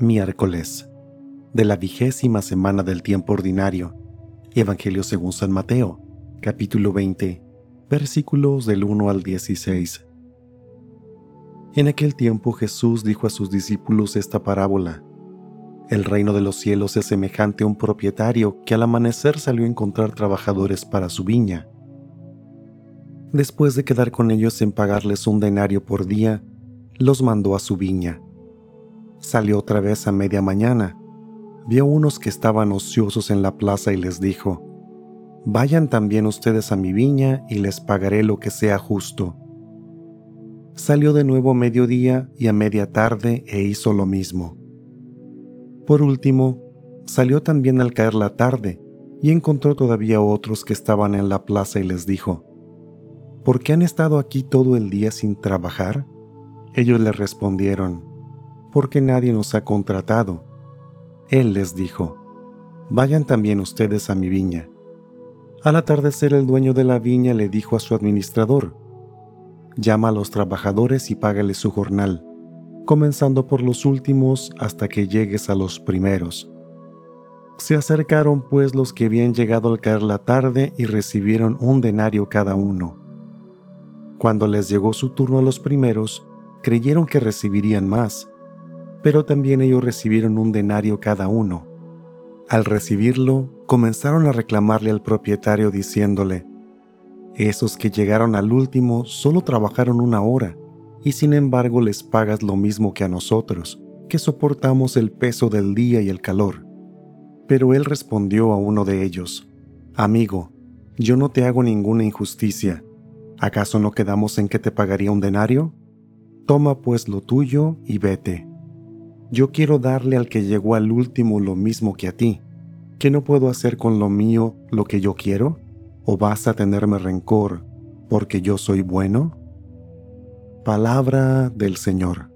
Miércoles de la vigésima semana del tiempo ordinario. Evangelio según San Mateo, capítulo 20, versículos del 1 al 16. En aquel tiempo Jesús dijo a sus discípulos esta parábola. El reino de los cielos es semejante a un propietario que al amanecer salió a encontrar trabajadores para su viña. Después de quedar con ellos en pagarles un denario por día, los mandó a su viña Salió otra vez a media mañana. Vio unos que estaban ociosos en la plaza y les dijo, Vayan también ustedes a mi viña y les pagaré lo que sea justo. Salió de nuevo a mediodía y a media tarde e hizo lo mismo. Por último, salió también al caer la tarde y encontró todavía otros que estaban en la plaza y les dijo, ¿Por qué han estado aquí todo el día sin trabajar? Ellos le respondieron, porque nadie nos ha contratado. Él les dijo, Vayan también ustedes a mi viña. Al atardecer el dueño de la viña le dijo a su administrador, Llama a los trabajadores y págales su jornal, comenzando por los últimos hasta que llegues a los primeros. Se acercaron pues los que habían llegado al caer la tarde y recibieron un denario cada uno. Cuando les llegó su turno a los primeros, creyeron que recibirían más, pero también ellos recibieron un denario cada uno. Al recibirlo, comenzaron a reclamarle al propietario diciéndole, Esos que llegaron al último solo trabajaron una hora, y sin embargo les pagas lo mismo que a nosotros, que soportamos el peso del día y el calor. Pero él respondió a uno de ellos, Amigo, yo no te hago ninguna injusticia. ¿Acaso no quedamos en que te pagaría un denario? Toma pues lo tuyo y vete. Yo quiero darle al que llegó al último lo mismo que a ti. ¿Qué no puedo hacer con lo mío lo que yo quiero? ¿O vas a tenerme rencor porque yo soy bueno? Palabra del Señor.